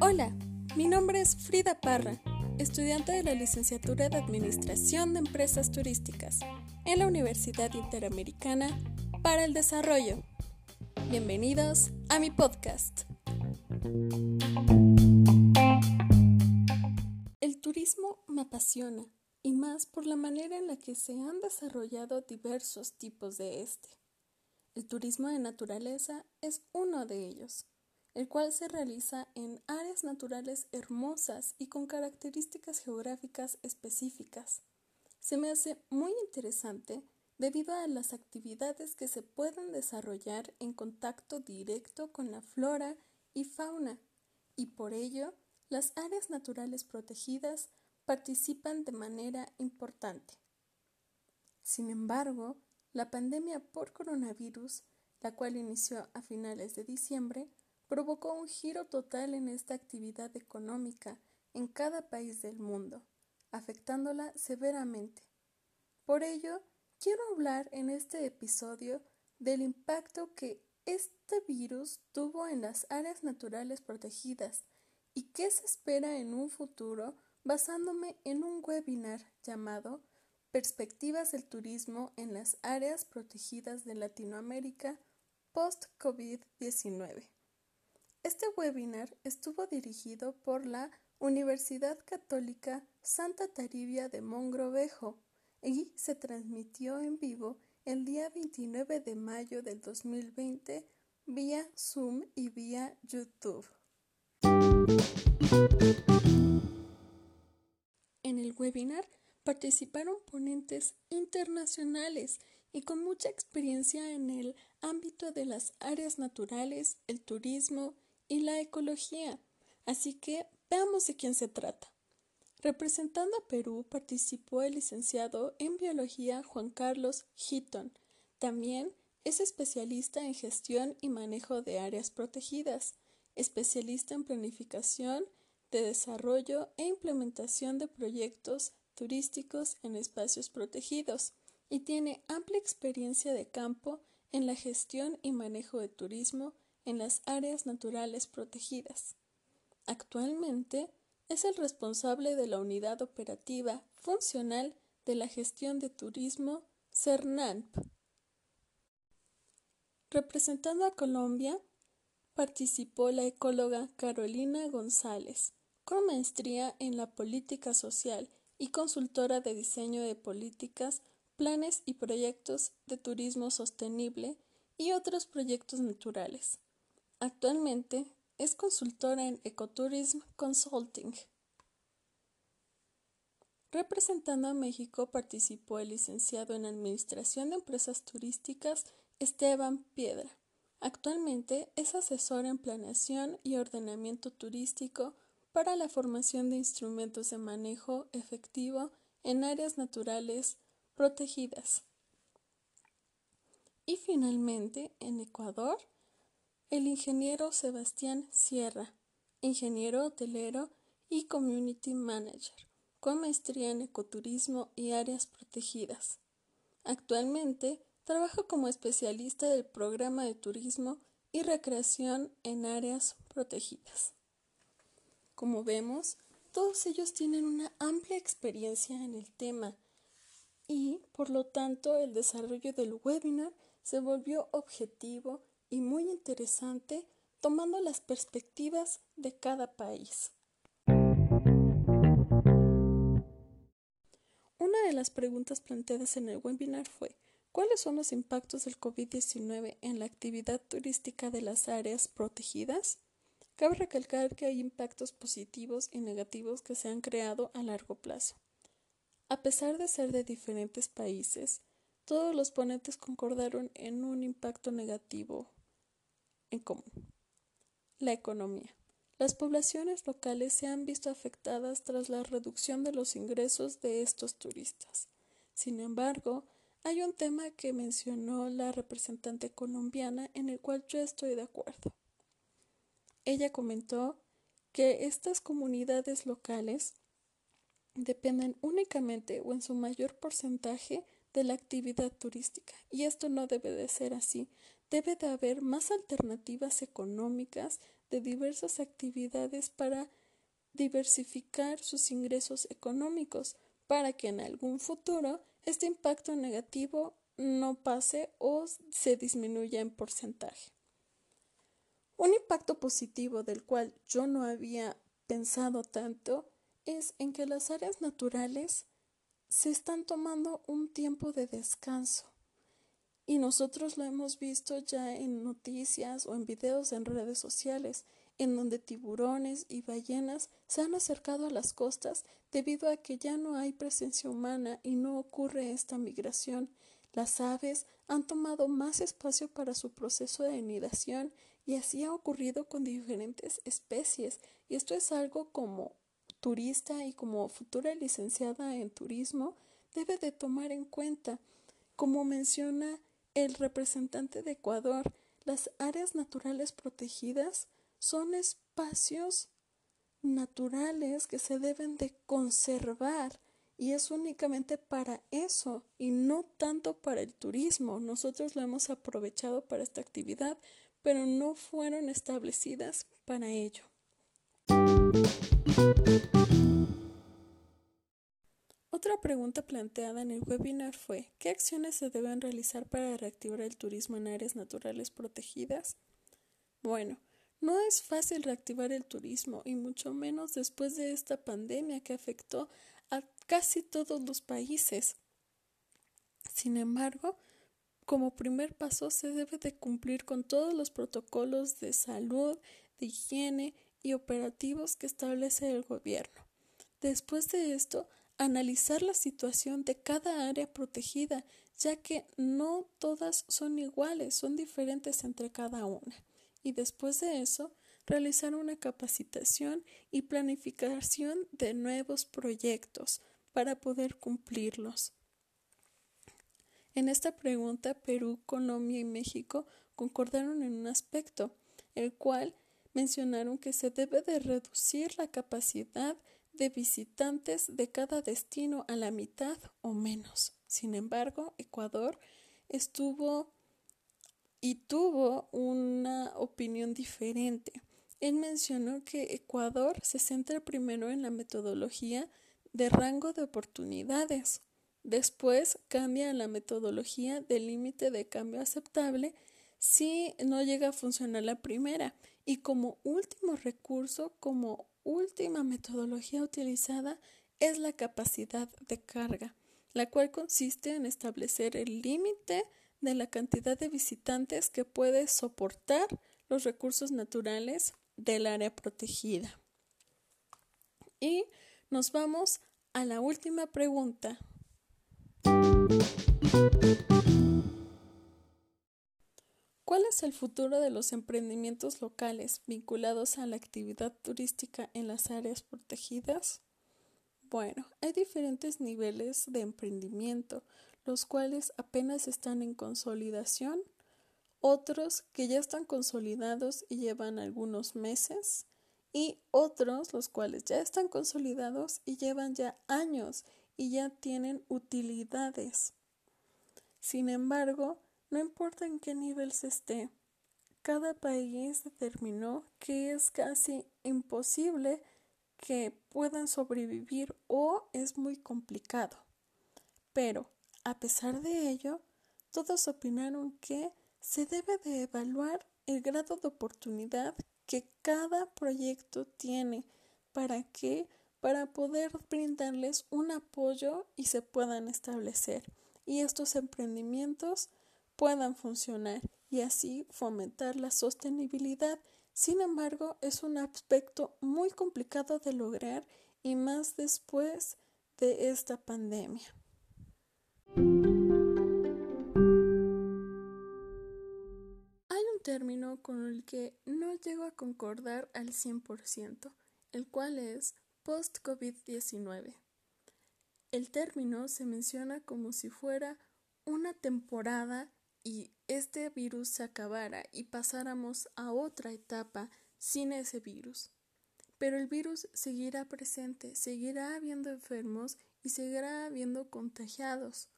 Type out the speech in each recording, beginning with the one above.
Hola, mi nombre es Frida Parra, estudiante de la licenciatura de Administración de Empresas Turísticas en la Universidad Interamericana para el Desarrollo. Bienvenidos a mi podcast. El turismo me apasiona y más por la manera en la que se han desarrollado diversos tipos de este. El turismo de naturaleza es uno de ellos, el cual se realiza en áreas naturales hermosas y con características geográficas específicas. Se me hace muy interesante debido a las actividades que se pueden desarrollar en contacto directo con la flora y fauna, y por ello las áreas naturales protegidas participan de manera importante. Sin embargo, la pandemia por coronavirus, la cual inició a finales de diciembre, provocó un giro total en esta actividad económica en cada país del mundo, afectándola severamente. Por ello, quiero hablar en este episodio del impacto que este virus tuvo en las áreas naturales protegidas y qué se espera en un futuro basándome en un webinar llamado Perspectivas del turismo en las áreas protegidas de Latinoamérica post-COVID-19. Este webinar estuvo dirigido por la Universidad Católica Santa Taribia de Mongrovejo y se transmitió en vivo el día 29 de mayo del 2020 vía Zoom y vía YouTube. En el webinar participaron ponentes internacionales y con mucha experiencia en el ámbito de las áreas naturales, el turismo y la ecología. Así que veamos de quién se trata. Representando a Perú participó el licenciado en biología Juan Carlos Hitton. También es especialista en gestión y manejo de áreas protegidas, especialista en planificación de desarrollo e implementación de proyectos turísticos en espacios protegidos y tiene amplia experiencia de campo en la gestión y manejo de turismo en las áreas naturales protegidas. Actualmente es el responsable de la unidad operativa funcional de la gestión de turismo CERNANP. Representando a Colombia, participó la ecóloga Carolina González, con maestría en la política social y consultora de diseño de políticas, planes y proyectos de turismo sostenible y otros proyectos naturales. Actualmente es consultora en Ecotourism Consulting. Representando a México participó el licenciado en Administración de Empresas Turísticas Esteban Piedra. Actualmente es asesor en planeación y ordenamiento turístico para la formación de instrumentos de manejo efectivo en áreas naturales protegidas. Y finalmente, en Ecuador, el ingeniero Sebastián Sierra, ingeniero hotelero y community manager, con maestría en ecoturismo y áreas protegidas. Actualmente trabaja como especialista del programa de turismo y recreación en áreas protegidas. Como vemos, todos ellos tienen una amplia experiencia en el tema y, por lo tanto, el desarrollo del webinar se volvió objetivo y muy interesante tomando las perspectivas de cada país. Una de las preguntas planteadas en el webinar fue ¿Cuáles son los impactos del COVID-19 en la actividad turística de las áreas protegidas? Cabe recalcar que hay impactos positivos y negativos que se han creado a largo plazo. A pesar de ser de diferentes países, todos los ponentes concordaron en un impacto negativo en común. La economía. Las poblaciones locales se han visto afectadas tras la reducción de los ingresos de estos turistas. Sin embargo, hay un tema que mencionó la representante colombiana en el cual yo estoy de acuerdo. Ella comentó que estas comunidades locales dependen únicamente o en su mayor porcentaje de la actividad turística. Y esto no debe de ser así. Debe de haber más alternativas económicas de diversas actividades para diversificar sus ingresos económicos para que en algún futuro este impacto negativo no pase o se disminuya en porcentaje. Un impacto positivo del cual yo no había pensado tanto es en que las áreas naturales se están tomando un tiempo de descanso. Y nosotros lo hemos visto ya en noticias o en videos en redes sociales, en donde tiburones y ballenas se han acercado a las costas debido a que ya no hay presencia humana y no ocurre esta migración. Las aves han tomado más espacio para su proceso de nidación y así ha ocurrido con diferentes especies. Y esto es algo como turista y como futura licenciada en turismo debe de tomar en cuenta. Como menciona el representante de Ecuador, las áreas naturales protegidas son espacios naturales que se deben de conservar y es únicamente para eso y no tanto para el turismo. Nosotros lo hemos aprovechado para esta actividad, pero no fueron establecidas para ello. Otra pregunta planteada en el webinar fue ¿qué acciones se deben realizar para reactivar el turismo en áreas naturales protegidas? Bueno, no es fácil reactivar el turismo y mucho menos después de esta pandemia que afectó a casi todos los países. Sin embargo, como primer paso se debe de cumplir con todos los protocolos de salud, de higiene y operativos que establece el gobierno. Después de esto, analizar la situación de cada área protegida, ya que no todas son iguales, son diferentes entre cada una. Y después de eso, realizar una capacitación y planificación de nuevos proyectos para poder cumplirlos. En esta pregunta, Perú, Colombia y México concordaron en un aspecto, el cual mencionaron que se debe de reducir la capacidad de visitantes de cada destino a la mitad o menos. Sin embargo, Ecuador estuvo y tuvo una opinión diferente. Él mencionó que Ecuador se centra primero en la metodología de rango de oportunidades. Después cambia la metodología de límite de cambio aceptable si no llega a funcionar la primera. Y como último recurso, como última metodología utilizada, es la capacidad de carga, la cual consiste en establecer el límite de la cantidad de visitantes que puede soportar los recursos naturales del área protegida. Y nos vamos a la última pregunta. ¿Cuál es el futuro de los emprendimientos locales vinculados a la actividad turística en las áreas protegidas? Bueno, hay diferentes niveles de emprendimiento, los cuales apenas están en consolidación, otros que ya están consolidados y llevan algunos meses, y otros los cuales ya están consolidados y llevan ya años y ya tienen utilidades. Sin embargo, no importa en qué nivel se esté, cada país determinó que es casi imposible que puedan sobrevivir o es muy complicado. Pero, a pesar de ello, todos opinaron que se debe de evaluar el grado de oportunidad que cada proyecto tiene para que para poder brindarles un apoyo y se puedan establecer y estos emprendimientos puedan funcionar y así fomentar la sostenibilidad. Sin embargo, es un aspecto muy complicado de lograr y más después de esta pandemia. Hay un término con el que no llego a concordar al 100%, el cual es post-COVID-19. El término se menciona como si fuera una temporada y este virus se acabara y pasáramos a otra etapa sin ese virus. Pero el virus seguirá presente, seguirá habiendo enfermos y seguirá habiendo contagiados.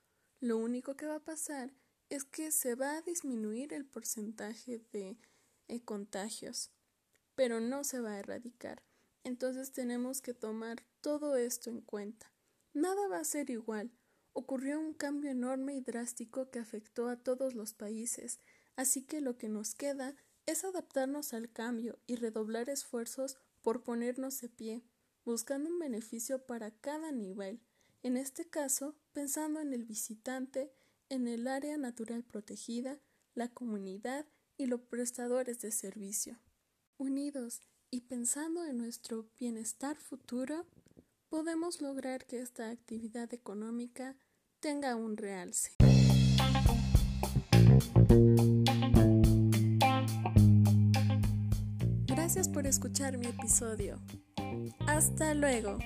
Lo único que va a pasar es que se va a disminuir el porcentaje de eh, contagios, pero no se va a erradicar. Entonces tenemos que tomar todo esto en cuenta. Nada va a ser igual. Ocurrió un cambio enorme y drástico que afectó a todos los países, así que lo que nos queda es adaptarnos al cambio y redoblar esfuerzos por ponernos de pie, buscando un beneficio para cada nivel, en este caso pensando en el visitante, en el área natural protegida, la comunidad y los prestadores de servicio. Unidos y pensando en nuestro bienestar futuro, podemos lograr que esta actividad económica tenga un realce. Gracias por escuchar mi episodio. Hasta luego.